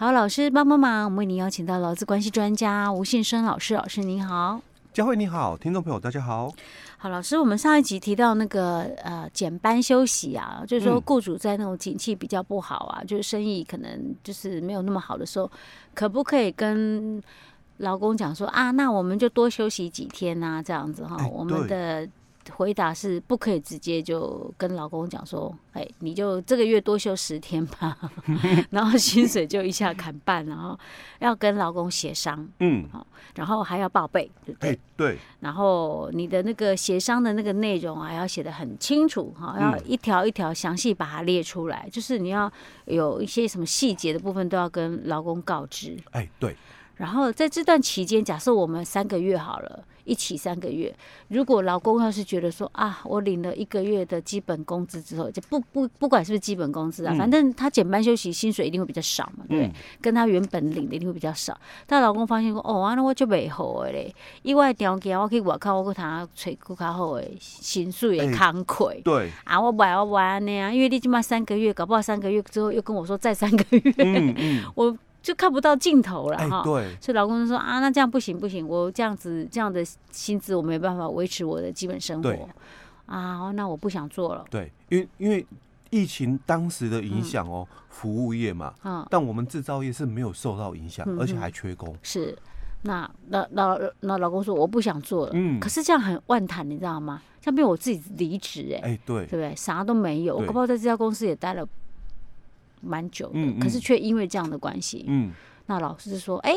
好，老师帮帮忙，我们为您邀请到劳资关系专家吴信生老师，老师您好。佳慧你好，听众朋友大家好。好，老师，我们上一集提到那个呃减班休息啊，就是说雇主在那种景气比较不好啊，嗯、就是生意可能就是没有那么好的时候，可不可以跟劳工讲说啊，那我们就多休息几天啊，这样子哈，我们的。回答是不可以直接就跟老公讲说，哎，你就这个月多休十天吧，然后薪水就一下砍半，然后要跟老公协商，嗯，好，然后还要报备，对不对？对。然后你的那个协商的那个内容啊，要写得很清楚哈，要一条一条详细把它列出来，就是你要有一些什么细节的部分都要跟老公告知。哎，对。然后在这段期间，假设我们三个月好了，一起三个月。如果老公要是觉得说啊，我领了一个月的基本工资之后，就不不不管是不是基本工资啊，嗯、反正他减班休息，薪水一定会比较少嘛，对不对？嗯、跟他原本领的一定会比较少。但老公发现说，哦，那我就没好的嘞，意外条件我去外口，我去他找更加好的薪水的慷慨、欸。对啊，我不要玩呢啊，因为你起码三个月，搞不好三个月之后又跟我说再三个月，嗯嗯、我。就看不到尽头了哈，对，所以老公就说啊，那这样不行不行，我这样子这样的薪资我没办法维持我的基本生活，啊，那我不想做了。对，因为因为疫情当时的影响哦，服务业嘛，嗯，但我们制造业是没有受到影响，而且还缺工。是，那那那那老公说我不想做了，嗯，可是这样很万谈，你知道吗？像比如我自己离职，哎，哎，对，对不对？啥都没有，我搞不好在这家公司也待了。蛮久的，嗯嗯、可是却因为这样的关系，嗯，那老师说，哎、欸，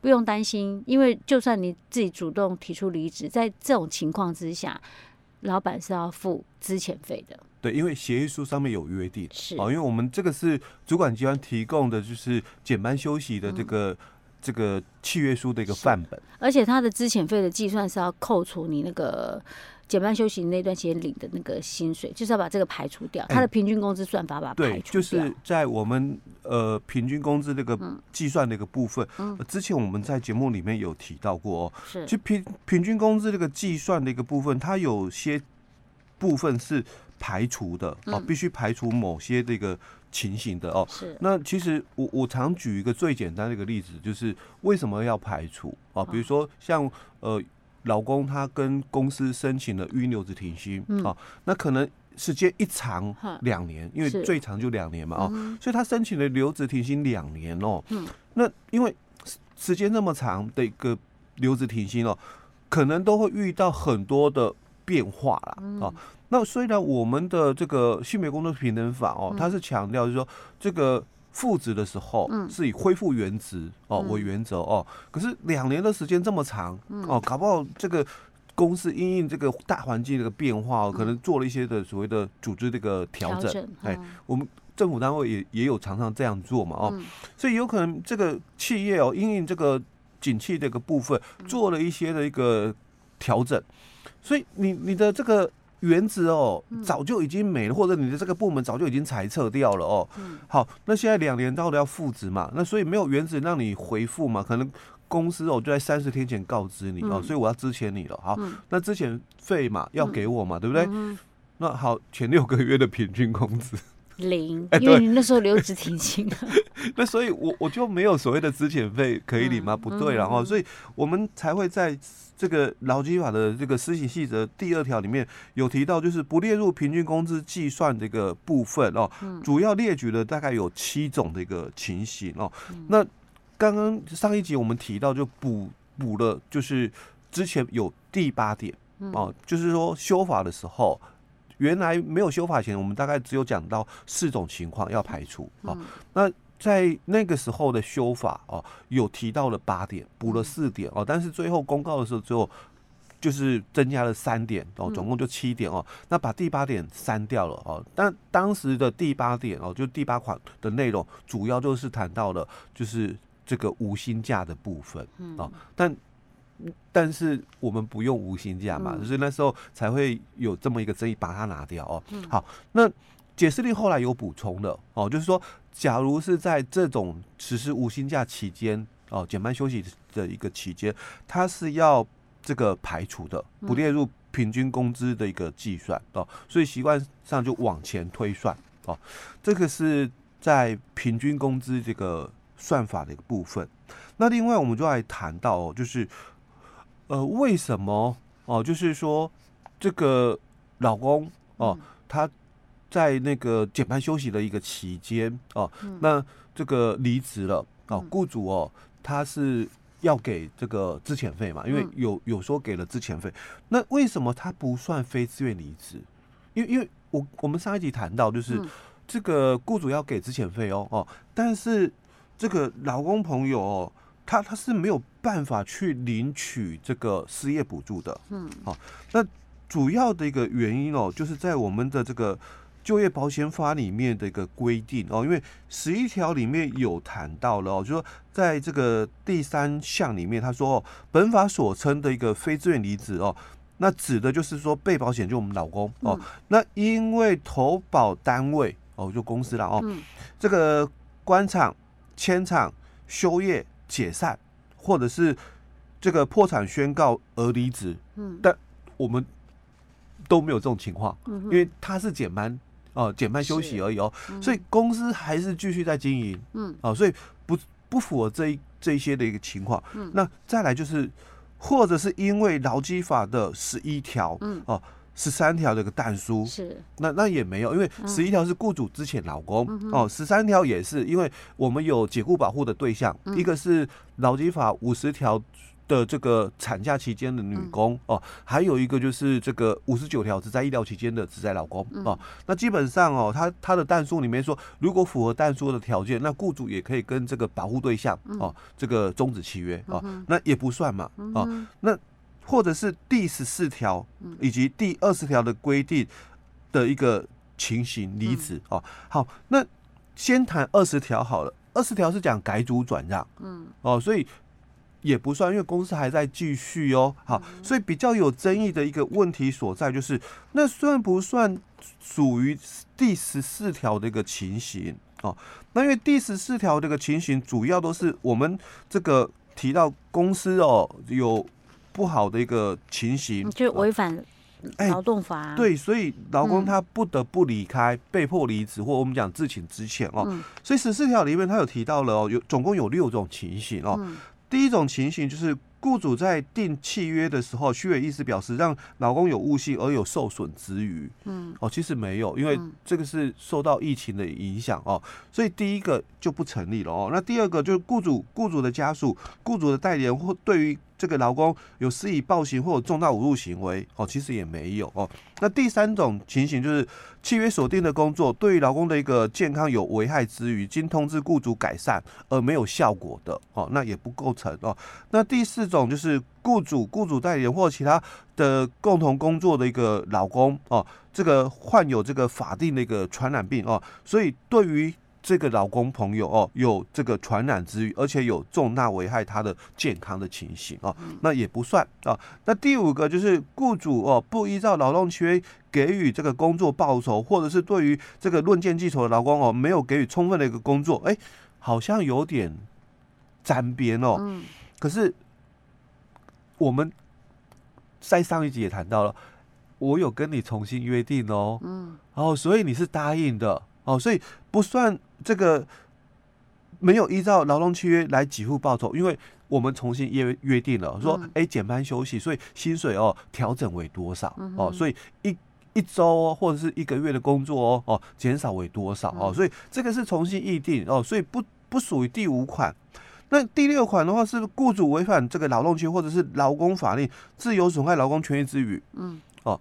不用担心，因为就算你自己主动提出离职，在这种情况之下，老板是要付资遣费的。对，因为协议书上面有约定，是。哦，因为我们这个是主管机关提供的，就是减班休息的这个、嗯、这个契约书的一个范本，而且他的资遣费的计算是要扣除你那个。减半休息那段时间领的那个薪水，就是要把这个排除掉。他的平均工资算法把它排除掉。对，就是在我们呃平均工资那个计算那个部分，嗯，之前我们在节目里面有提到过哦。是。就平平均工资这个计算的一个部分，它有些部分是排除的啊，必须排除某些这个情形的哦。是。那其实我我常举一个最简单的一个例子，就是为什么要排除啊？比如说像呃。老公他跟公司申请了预留职停薪，嗯、哦，那可能时间一长两年，因为最长就两年嘛，哦，嗯、所以他申请了留职停薪两年哦，嗯、那因为时间那么长的一个留职停薪哦，可能都会遇到很多的变化啦，嗯、哦，那虽然我们的这个性别工作平等法哦，它是强调就是说这个。复职的时候是以恢复原职哦为原则哦，可是两年的时间这么长哦，搞不好这个公司因应这个大环境的变化哦，可能做了一些的所谓的组织这个调整，哎，我们政府单位也也有常常这样做嘛哦，所以有可能这个企业哦因应这个景气这个部分做了一些的一个调整，所以你你的这个。原子哦，早就已经没了，或者你的这个部门早就已经裁撤掉了哦。好，那现在两年到了要复职嘛，那所以没有原子让你回复嘛，可能公司哦就在三十天前告知你哦，所以我要支遣你了。好，那之前费嘛要给我嘛，对不对？那好，前六个月的平均工资。零，因为你那时候留职停薪了，那所以我我就没有所谓的资遣费可以领吗？不对，然后所以我们才会在这个劳基法的这个施行细则第二条里面有提到，就是不列入平均工资计算这个部分哦，主要列举了大概有七种的一个情形哦。那刚刚上一集我们提到就补补了，就是之前有第八点哦，就是说修法的时候。原来没有修法前，我们大概只有讲到四种情况要排除啊。那在那个时候的修法哦，有提到了八点，补了四点哦。但是最后公告的时候，只有就是增加了三点哦，总共就七点哦。那把第八点删掉了哦。但当时的第八点哦，就第八款的内容，主要就是谈到了就是这个无薪假的部分啊。但但是我们不用无薪假嘛，所以那时候才会有这么一个争议，把它拿掉哦。好，那解释令后来有补充的哦，就是说，假如是在这种实施无薪假期间哦，减班休息的一个期间，它是要这个排除的，不列入平均工资的一个计算哦，所以习惯上就往前推算哦。这个是在平均工资这个算法的一个部分。那另外我们就来谈到哦，就是呃为什么哦，就是说这个老公哦，他在那个减班休息的一个期间哦，那这个离职了哦，雇主哦他是。要给这个资遣费嘛？因为有有说给了资遣费，那为什么他不算非自愿离职？因为因为我我们上一集谈到，就是这个雇主要给资遣费哦哦，但是这个老公朋友哦，他他是没有办法去领取这个失业补助的。嗯，好，那主要的一个原因哦，就是在我们的这个。就业保险法里面的一个规定哦，因为十一条里面有谈到了哦，就说在这个第三项里面，他说哦，本法所称的一个非自愿离职哦，那指的就是说被保险就我们老公哦，那因为投保单位哦就公司了哦，这个官场、迁厂、休业、解散，或者是这个破产宣告而离职，嗯，但我们都没有这种情况，因为他是减班。哦，减班休息而已哦，嗯、所以公司还是继续在经营，嗯，哦，所以不不符合这一这一些的一个情况，嗯，那再来就是，或者是因为劳基法的十一条，嗯，哦，十三条的一个但书，是，那那也没有，因为十一条是雇主之前老公，嗯、哦，十三条也是，因为我们有解雇保护的对象，嗯、一个是劳基法五十条。的这个产假期间的女工哦，还有一个就是这个五十九条只在医疗期间的职灾劳工哦。那基本上哦，他他的但书里面说，如果符合但书的条件，那雇主也可以跟这个保护对象哦，这个终止契约哦，那也不算嘛哦。那或者是第十四条以及第二十条的规定的一个情形离职哦。好，那先谈二十条好了，二十条是讲改组转让，嗯哦，所以。也不算，因为公司还在继续哦。好，所以比较有争议的一个问题所在就是，那算不算属于第十四条的一个情形哦？那因为第十四条这个情形，主要都是我们这个提到公司哦有不好的一个情形，就违反劳动法、啊哎。对，所以劳工他不得不离开，嗯、被迫离职，或我们讲自请之遣哦。嗯、所以十四条里面他有提到了哦，有总共有六种情形哦。嗯第一种情形就是，雇主在订契约的时候，虚伪意思表示让劳工有误信而有受损之余。嗯，哦，其实没有，因为这个是受到疫情的影响哦，所以第一个就不成立了哦。那第二个就是雇主、雇主的家属、雇主的代理人或对于。这个劳工有施以暴行或者重大侮辱行为哦，其实也没有哦。那第三种情形就是契约锁定的工作对于劳工的一个健康有危害之余，经通知雇主改善而没有效果的哦，那也不构成哦。那第四种就是雇主、雇主代理人或其他的共同工作的一个劳工哦，这个患有这个法定的一个传染病哦，所以对于。这个劳工朋友哦，有这个传染之虞，而且有重大危害他的健康的情形哦，那也不算啊。那第五个就是雇主哦，不依照劳动契约给予这个工作报酬，或者是对于这个论件计酬的劳工哦，没有给予充分的一个工作，哎，好像有点沾边哦。嗯。可是我们在上一集也谈到了，我有跟你重新约定哦。嗯。哦，所以你是答应的哦，所以不算。这个没有依照劳动契约来给付报酬，因为我们重新约约定了，说哎减班休息，所以薪水哦调整为多少哦，所以一一周哦或者是一个月的工作哦哦减少为多少哦，所以这个是重新议定哦，所以不不属于第五款。那第六款的话是雇主违反这个劳动契约或者是劳工法令，自由损害劳工权益之余，嗯。哦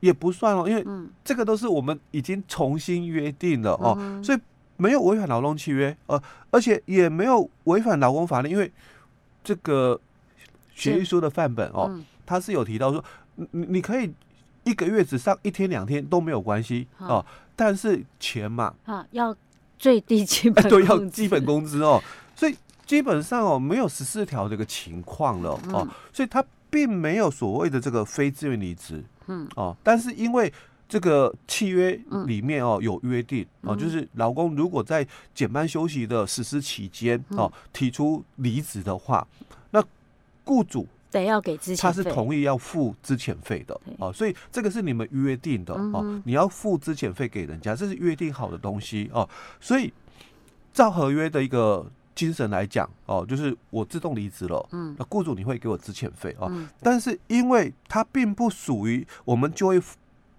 也不算哦，因为这个都是我们已经重新约定了哦，所以。没有违反劳动契约，呃，而且也没有违反劳工法令，因为这个协议书的范本哦，它是有提到说，你你可以一个月只上一天两天都没有关系哦，但是钱嘛，啊，要最低基本 对，要基本工资哦，所以基本上哦，没有十四条这个情况了哦，所以他并没有所谓的这个非自愿离职，嗯，哦，但是因为。这个契约里面哦有约定哦，就是劳工如果在减班休息的实施期间哦提出离职的话，那雇主得要给资遣，他是同意要付资遣费的哦，所以这个是你们约定的哦，你要付资遣费给人家，这是约定好的东西哦，所以照合约的一个精神来讲哦，就是我自动离职了，嗯，那雇主你会给我资遣费哦，嗯、但是因为它并不属于我们就业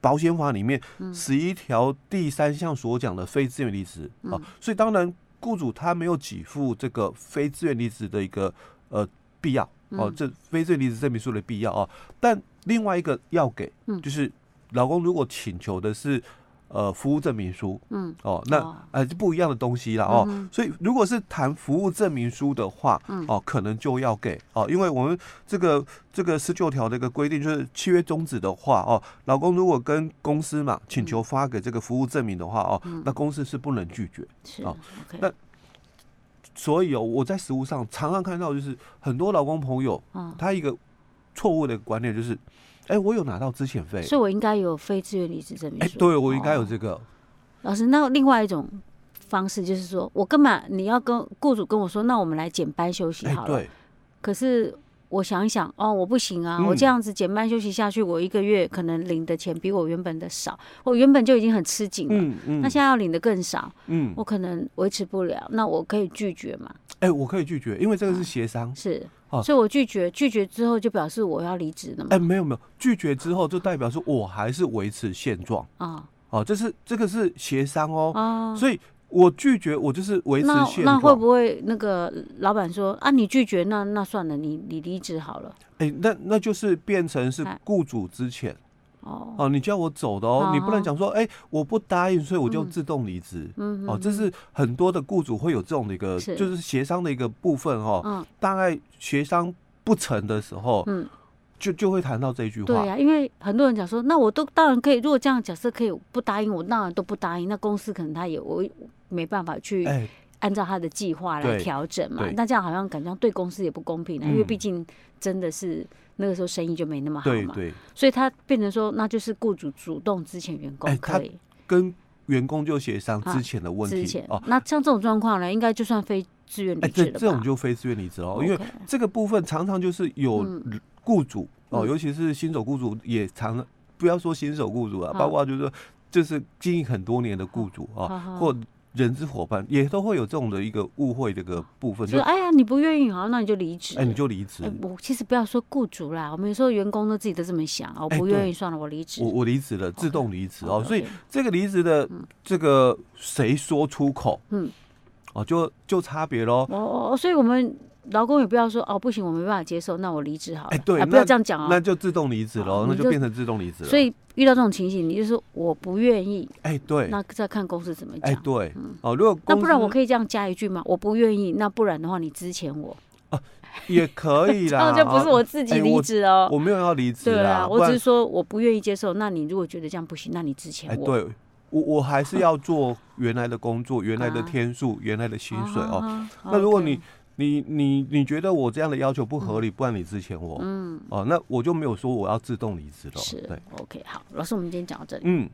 保险法里面十一条第三项所讲的非自愿离职啊，所以当然雇主他没有给付这个非自愿离职的一个呃必要哦，这非自愿离职证明书的必要啊，但另外一个要给，就是老公如果请求的是。呃，服务证明书，嗯，哦，那呃，就不一样的东西了哦。嗯、所以，如果是谈服务证明书的话，嗯，哦，可能就要给哦，因为我们这个这个十九条的一个规定，就是契约终止的话，哦，老公如果跟公司嘛请求发给这个服务证明的话，哦，嗯、那公司是不能拒绝，是哦。okay 那所以哦，我在实务上常常看到，就是很多老公朋友，嗯，他一个错误的观念就是。哎、欸，我有拿到资遣费，所以我应该有非自愿离职证明书。哎、欸，对，我应该有这个、哦。老师，那另外一种方式就是说，我干嘛你要跟雇主跟我说，那我们来减班休息好了。欸、对。可是我想一想，哦，我不行啊，嗯、我这样子减班休息下去，我一个月可能领的钱比我原本的少，我原本就已经很吃紧了，嗯嗯，那现在要领的更少，嗯，我可能维持不了，那我可以拒绝吗？哎、欸，我可以拒绝，因为这个是协商、啊，是。所以，我拒绝，拒绝之后就表示我要离职了吗？哎，没有没有，拒绝之后就代表说我还是维持现状啊。哦，这是这个是协商哦。所以我拒绝，我就是维持现状。那会不会那个老板说啊，你拒绝，那那算了，你你离职好了。哎，那那就是变成是雇主资遣。哦哦，你叫我走的哦，你不能讲说，哎，我不答应，所以我就自动离职。嗯，哦，这是很多的雇主会有这种的一个，就是协商的一个部分哦。嗯，大概协商不成的时候，嗯，就就会谈到这句话。对呀，因为很多人讲说，那我都当然可以，如果这样假设可以不答应，我当然都不答应。那公司可能他也我没办法去按照他的计划来调整嘛。那这样好像感觉对公司也不公平啊，因为毕竟真的是。那个时候生意就没那么好嘛，对对，所以他变成说，那就是雇主主动之前员工可以，跟员工就协商之前的问题哦。那像这种状况呢，应该就算非自愿离职了吧？这种就非自愿离职哦，因为这个部分常常就是有雇主哦，尤其是新手雇主也常，不要说新手雇主啊，包括就是说就是经营很多年的雇主啊，或。人之伙伴也都会有这种的一个误会，的一个部分就哎呀，你不愿意，好，那你就离职。哎，你就离职。我其实不要说雇主啦，我们有时候员工都自己都这么想，我不愿意，算了，我离职。我我离职了，自动离职哦。所以这个离职的这个谁说出口，嗯，哦，就就差别喽。哦哦，所以我们。劳工也不要说哦，不行，我没办法接受，那我离职好了。哎，对，不要这样讲哦，那就自动离职喽，那就变成自动离职了。所以遇到这种情形，你就说我不愿意。哎，对，那再看公司怎么讲。哎，对，哦，如果那不然我可以这样加一句吗？我不愿意，那不然的话你支遣我。啊，也可以啦，这样就不是我自己离职哦。我没有要离职，对啊，我只是说我不愿意接受。那你如果觉得这样不行，那你之前我。哎，对，我我还是 要做原来的工作，原来的天数，原来的薪水哦。那如果你。你你你觉得我这样的要求不合理，不然你之前我，嗯，哦，那我就没有说我要自动离职了。是，对，OK，好，老师，我们今天讲到这里，嗯。